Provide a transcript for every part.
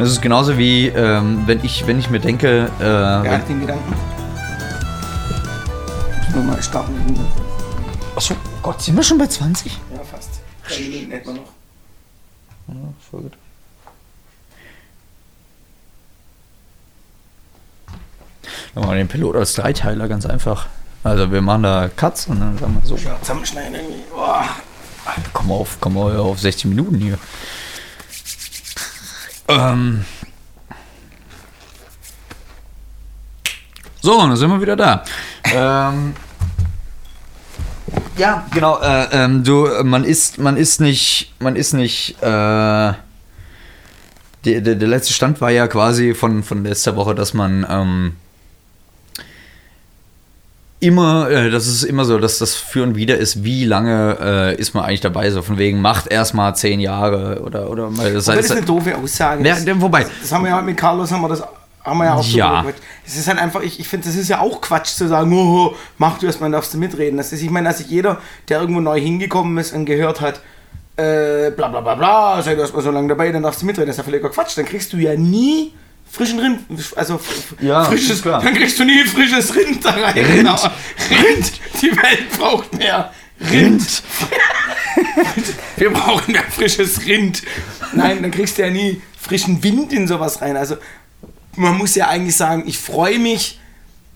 Das ist genauso wie, ähm, wenn, ich, wenn ich mir denke. Äh, hat den Gedanken? Nur mal starten. achso, Gott, sind wir schon bei 20? Ja, fast. Drei Minuten wir noch. Ja, voll gut. Dann machen wir den Pilot als Dreiteiler, ganz einfach. Also wir machen da Cuts und dann sagen wir so, Ja, zusammenschneiden irgendwie. Boah. komm auf, komm auf, auf 60 Minuten hier. Ähm. So, dann sind wir wieder da. ähm, ja, genau. Äh, ähm, du, man ist, man ist nicht, man ist nicht. Äh, der, der, der letzte Stand war ja quasi von, von letzter Woche, dass man ähm, immer, äh, das ist immer so, dass das für und wieder ist, wie lange äh, ist man eigentlich dabei, so von wegen, macht erstmal zehn Jahre oder, oder mal. Das Das ist heißt, eine doofe Aussage. Ja, wobei- Das haben wir ja mit Carlos, haben wir das haben wir ja auch Ja. gequatscht. Es ist halt einfach, ich, ich finde, das ist ja auch Quatsch zu sagen, oh, mach du erstmal, darfst du mitreden. Das ist, ich meine, dass sich jeder, der irgendwo neu hingekommen ist und gehört hat, äh, bla bla bla bla, sei du erstmal so lange dabei, dann darfst du mitreden. Das ist ja völliger Quatsch. Dann kriegst du ja nie frischen Rind, also Ja, frisches, klar. dann kriegst du nie frisches Rind da rein. Rind. Genau. Rind. Die Welt braucht mehr Rind. Wir brauchen mehr frisches Rind. Nein, dann kriegst du ja nie frischen Wind in sowas rein. Also man muss ja eigentlich sagen, ich freue mich,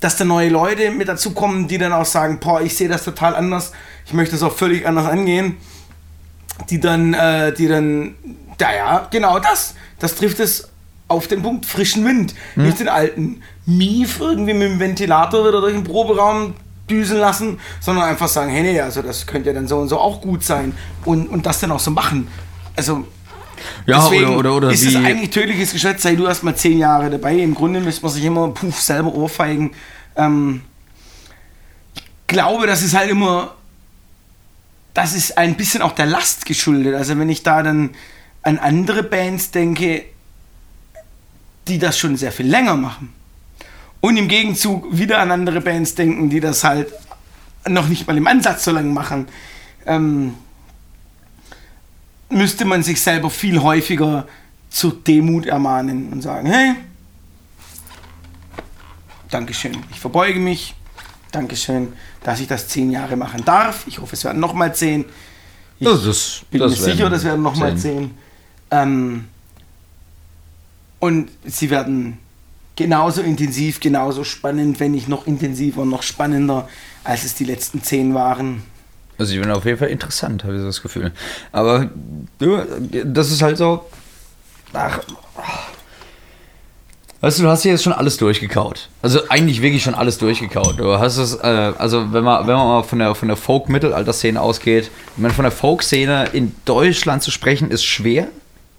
dass da neue Leute mit dazu kommen, die dann auch sagen, boah, ich sehe das total anders, ich möchte es auch völlig anders angehen. Die dann, äh, die dann, naja, genau das, das trifft es auf den Punkt, frischen Wind. Nicht den alten Mief irgendwie mit dem Ventilator wieder durch den Proberaum düsen lassen, sondern einfach sagen, hey, nee, also das könnte ja dann so und so auch gut sein und, und das dann auch so machen. Also ja, Deswegen oder, oder, oder ist es eigentlich tödliches Geschwätz, sei du erst mal zehn Jahre dabei. Im Grunde müsste man sich immer puff selber ohrfeigen. Ähm, ich glaube, das ist halt immer, das ist ein bisschen auch der Last geschuldet. Also wenn ich da dann an andere Bands denke, die das schon sehr viel länger machen. Und im Gegenzug wieder an andere Bands denken, die das halt noch nicht mal im Ansatz so lange machen. Ähm, müsste man sich selber viel häufiger zur Demut ermahnen und sagen, hey, Dankeschön, ich verbeuge mich, Dankeschön, dass ich das zehn Jahre machen darf. Ich hoffe, es werden nochmal zehn. Ich Das ist- bin das mir sicher, das werden nochmal zehn. zehn. Ähm, und sie werden genauso intensiv, genauso spannend, wenn nicht noch intensiver, noch spannender, als es die letzten zehn waren. Also ich bin auf jeden Fall interessant, habe ich so das Gefühl. Aber das ist halt so. Ach. Weißt du, du hast hier jetzt schon alles durchgekaut. Also eigentlich wirklich schon alles durchgekaut. Du hast es, äh, also wenn man, wenn man mal von der, von der Folk-Mittelalter-Szene ausgeht, ich meine, von der Folk-Szene in Deutschland zu sprechen, ist schwer,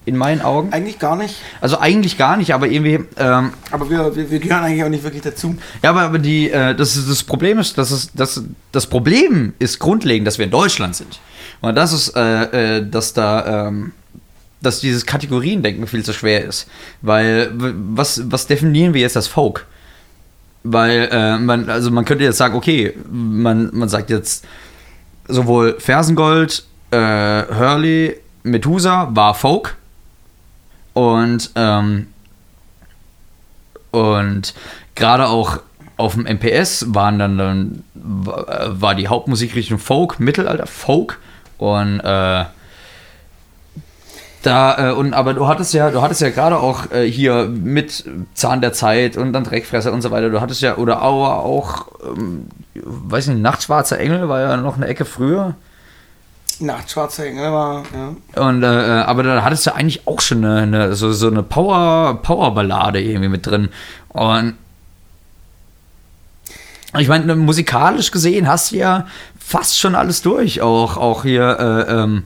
in meinen Augen. Eigentlich gar nicht, Also eigentlich gar nicht, aber irgendwie, ähm, aber wir, wir, wir gehören eigentlich auch nicht wirklich dazu. ja, aber, aber die, äh, das, ist, das Problem ist, dass es, das, das Problem ist grundlegend, dass wir in Deutschland sind. Und das ist, äh, äh, dass da, ähm, dass dieses Kategoriendenken viel zu schwer ist. Weil, was, was definieren wir jetzt als Folk? Weil, äh, man, also man könnte jetzt sagen, okay, man, man sagt jetzt sowohl Fersengold, äh, Hurley, Methusa war Folk. Und, ähm, und gerade auch auf dem MPS waren dann, dann wa- war die Hauptmusikrichtung Folk, Mittelalter, Folk und äh, da äh, und aber du hattest ja, du hattest ja gerade auch äh, hier mit Zahn der Zeit und dann Dreckfresser und so weiter. Du hattest ja oder auch, auch ähm, weiß nicht, Nachtschwarzer Engel war ja noch eine Ecke früher. Nachtschwarzer Engel ja. Und äh, aber da hattest du eigentlich auch schon eine, eine so, so eine Power Power Ballade irgendwie mit drin. Und ich meine, musikalisch gesehen hast du ja fast schon alles durch. Auch, auch hier äh, ähm,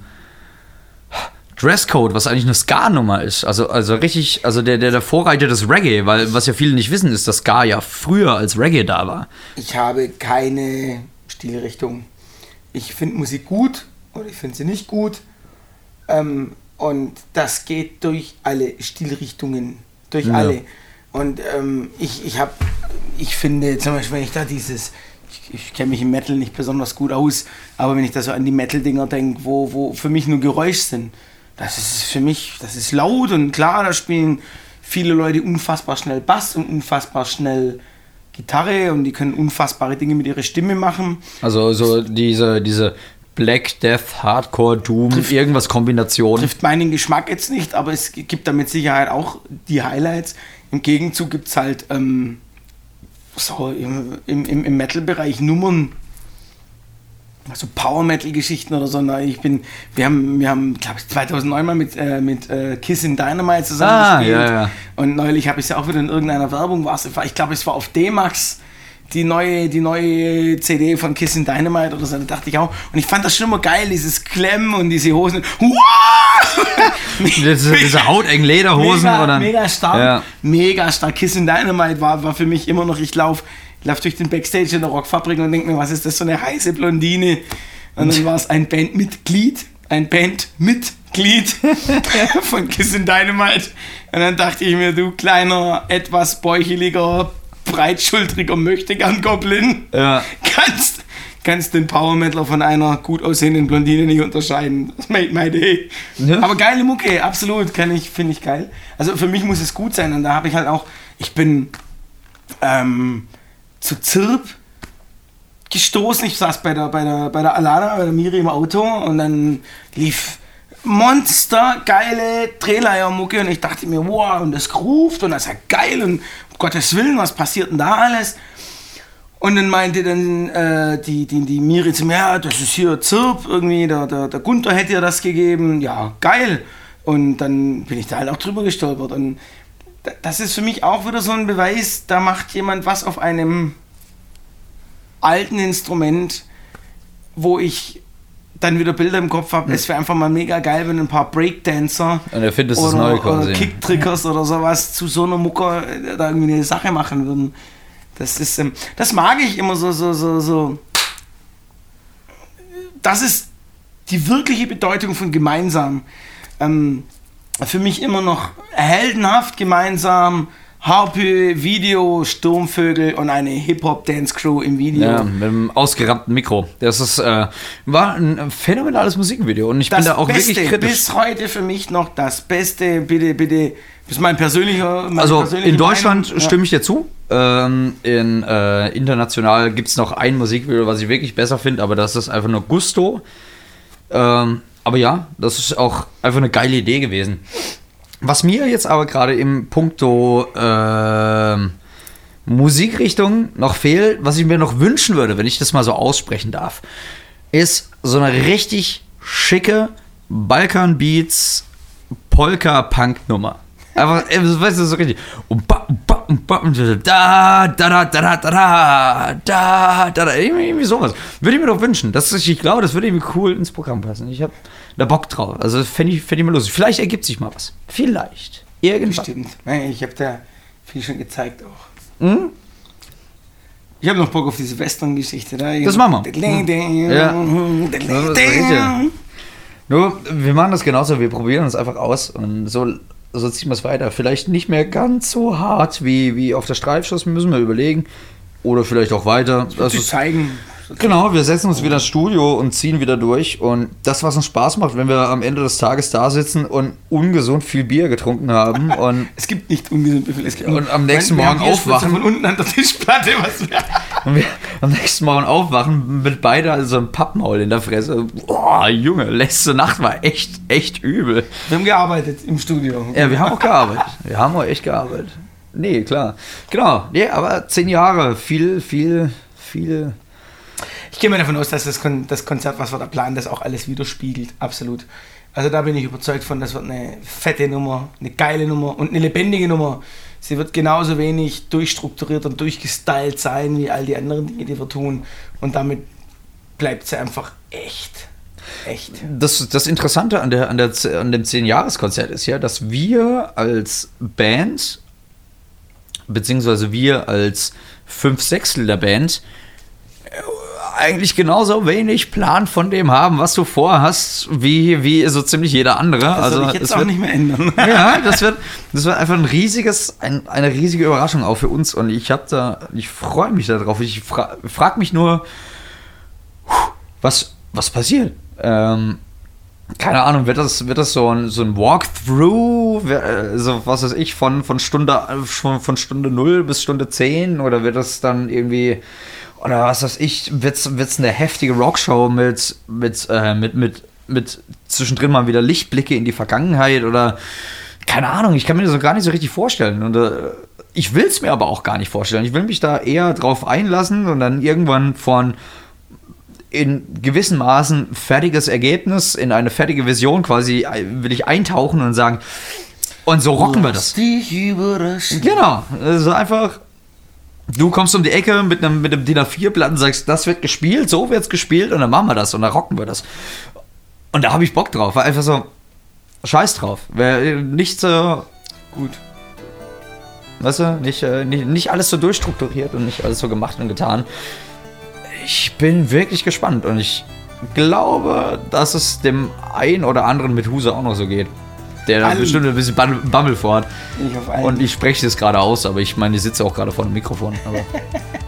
Dresscode, was eigentlich eine Ska-Nummer ist. Also, also richtig, also der, der, der Vorreiter des Reggae, weil was ja viele nicht wissen, ist, dass Ska ja früher als Reggae da war. Ich habe keine Stilrichtung. Ich finde Musik gut oder ich finde sie nicht gut. Ähm, und das geht durch alle Stilrichtungen. Durch Ja. alle. Und ähm, ich, ich habe, ich finde zum Beispiel, wenn ich da dieses, ich, ich kenne mich im Metal nicht besonders gut aus, aber wenn ich da so an die Metal-Dinger denke, wo, wo für mich nur Geräusch sind, das ist für mich, das ist laut und klar, da spielen viele Leute unfassbar schnell Bass und unfassbar schnell Gitarre und die können unfassbare Dinge mit ihrer Stimme machen. Also so diese, diese Black Death, Hardcore, Doom, Trifft- irgendwas Kombination. Trifft meinen Geschmack jetzt nicht, aber es gibt da mit Sicherheit auch die Highlights. Im Gegenzug gibt es halt ähm, so im, im, im Metal-Bereich Nummern, so Power-Metal-Geschichten oder so. Na, ich bin, wir haben, wir haben glaube ich, 2009 mal mit, äh, mit äh, Kiss in Dynamite zusammen Ah, gespielt. ja, ja. Und neulich habe ich es ja auch wieder in irgendeiner Werbung, war's, ich glaube, es war auf D-Max. Die neue, die neue CD von Kiss in Dynamite oder so, da dachte ich auch. Und ich fand das schon immer geil, dieses Klemmen und diese Hosen. Diese, diese hautengen Lederhosen mega, oder. mega stark. Ja. Mega stark. Kiss in Dynamite war, war für mich immer noch, ich laufe lauf durch den Backstage in der Rockfabrik und denke mir, was ist das, so eine heiße Blondine? Und dann war es ein Bandmitglied, ein Bandmitglied von Kiss in Dynamite. Und dann dachte ich mir, du kleiner, etwas bäucheliger, breitschultriger Möchtegern-Goblin, Ja. kannst, kannst den Power Metaler von einer gut aussehenden Blondine nicht unterscheiden. Das made my day. Ja. Aber geile Mucke, absolut, kann ich, finde ich geil. Also für mich muss es gut sein und da habe ich halt auch, ich bin ähm, zu Zirp gestoßen. Ich saß bei der, bei der, bei der Alana, bei der Miri im Auto und dann lief Monster geile Drehleiermucke und ich dachte mir, wow, und das ruft und das ist ja geil und um Gottes Willen, was passiert denn da alles? Und dann meinte dann äh, die, die, die Miri zu mir, ja, das ist hier Zirp, irgendwie, der, der, der Gunther hätte ihr das gegeben, ja, geil. Und dann bin ich da halt auch drüber gestolpert. Und da- das ist für mich auch wieder so ein Beweis, da macht jemand was auf einem alten Instrument, wo ich dann wieder Bilder im Kopf habe. Es wäre einfach mal mega geil, wenn ein paar Breakdancer er oder, oder. Kicktrickers oder sowas zu so einer Mucke äh, da irgendwie eine Sache machen würden. Das ist, ähm, das mag ich immer so, so, so, so. Das ist die wirkliche Bedeutung von gemeinsam. Ähm, für mich immer noch heldenhaft gemeinsam. Harpe, Video, Sturmvögel und eine Hip-Hop-Dance-Crew im Video. Ja, mit einem ausgerappten Mikro. Das ist, äh, war ein phänomenales Musikvideo und ich bin das da auch Beste, wirklich kritisch. bis heute für mich noch das Beste, bitte, bitte, das ist mein persönlicher meine Also in Deutschland Meinung. stimme ich dir zu. Ähm, in äh, international gibt es noch ein Musikvideo, was ich wirklich besser finde, aber das ist einfach nur Gusto. Ähm, aber ja, das ist auch einfach eine geile Idee gewesen. Was mir jetzt aber gerade im Punkto ähm, Musikrichtung noch fehlt, was ich mir noch wünschen würde, wenn ich das mal so aussprechen darf, ist so eine richtig schicke Balkan Beats Polka-Punk-Nummer. Einfach, weißt du, so richtig. Da, da, da, da, da, da, da, da, da, da, irgendwie, sowas. Würde ich mir doch wünschen. Das ist, ich glaube, das würde irgendwie cool ins Programm passen. Ich habe da Bock drauf. Also fände ich, fänd ich mal lustig. Vielleicht ergibt sich mal was. Vielleicht. Irgendwann. Stimmt. Ich habe da viel schon gezeigt auch. Hm? Ich habe noch Bock auf diese Western-Geschichte. Da. Das machen wir. Ja. Ist richtig. Nur, wir machen das genauso, wir probieren uns einfach aus und so, so ziehen wir es weiter. Vielleicht nicht mehr ganz so hart wie, wie auf der Streifschuss, müssen wir überlegen. Oder vielleicht auch weiter. Das ist, zeigen. Genau, wir setzen uns wieder ins Studio und ziehen wieder durch. Und das, was uns Spaß macht, wenn wir am Ende des Tages da sitzen und ungesund viel Bier getrunken haben und Es gibt nicht ungesund Befehl. Es gibt Und am nächsten Morgen aufwachen. Von unten an der Tischplatte, was. Und wir am nächsten Morgen aufwachen mit beide so einem Pappmaul in der Fresse. Boah, Junge, letzte Nacht war echt, echt übel. Wir haben gearbeitet im Studio. Ja, wir haben auch gearbeitet. Wir haben auch echt gearbeitet. Nee, klar. Genau. Nee, aber zehn Jahre, viel, viel, viel. Ich gehe mal davon aus, dass das, Kon das Konzert, was wir da planen, das auch alles widerspiegelt. Absolut. Also da bin ich überzeugt von, das wird eine fette Nummer, eine geile Nummer und eine lebendige Nummer. Sie wird genauso wenig durchstrukturiert und durchgestylt sein wie all die anderen Dinge, die wir tun. Und damit bleibt sie einfach echt. Echt. Das, das Interessante an, der, an, der, an dem zehn-Jahres-Konzert ist ja, dass wir als Band, beziehungsweise wir als fünf Sechstel der Band, eigentlich genauso wenig Plan von dem haben, was du vorhast, wie, wie so ziemlich jeder andere. Das also ich jetzt auch wird, nicht mehr ändern. ja, das wird, das wird einfach ein riesiges, ein, eine riesige Überraschung auch für uns. Und ich habe da, ich freue mich darauf. Ich fra frage mich nur, was, was passiert? Ähm, keine Ahnung, wird das, wird das so ein, so ein Walkthrough, also was weiß ich, von, von Stunde von, von Stunde 0 bis Stunde 10 oder wird das dann irgendwie, oder was weiß ich, wird es eine heftige Rockshow mit, mit, äh, mit, mit, mit zwischendrin mal wieder Lichtblicke in die Vergangenheit oder keine Ahnung, ich kann mir das so gar nicht so richtig vorstellen. Und äh, ich will es mir aber auch gar nicht vorstellen. Ich will mich da eher drauf einlassen und dann irgendwann von in gewissen Maßen fertiges Ergebnis, in eine fertige Vision quasi äh, will ich eintauchen und sagen, und so rocken wir das. Genau, also einfach, du kommst um die Ecke mit einem, mit einem DIN A4-Blatt und sagst, das wird gespielt, so wird es gespielt und dann machen wir das und dann rocken wir das. Und da habe ich Bock drauf, weil einfach so, scheiß drauf. Wäre nicht so gut. Weißt du, nicht, äh, nicht, nicht alles so durchstrukturiert und nicht alles so gemacht und getan ich bin wirklich gespannt und ich glaube, dass es dem einen oder anderen mit Huse auch noch so geht. Der da bestimmt ein bisschen Bammel vorhat. Ich und ich spreche das gerade aus, aber ich meine, ich sitze auch gerade vor dem Mikrofon.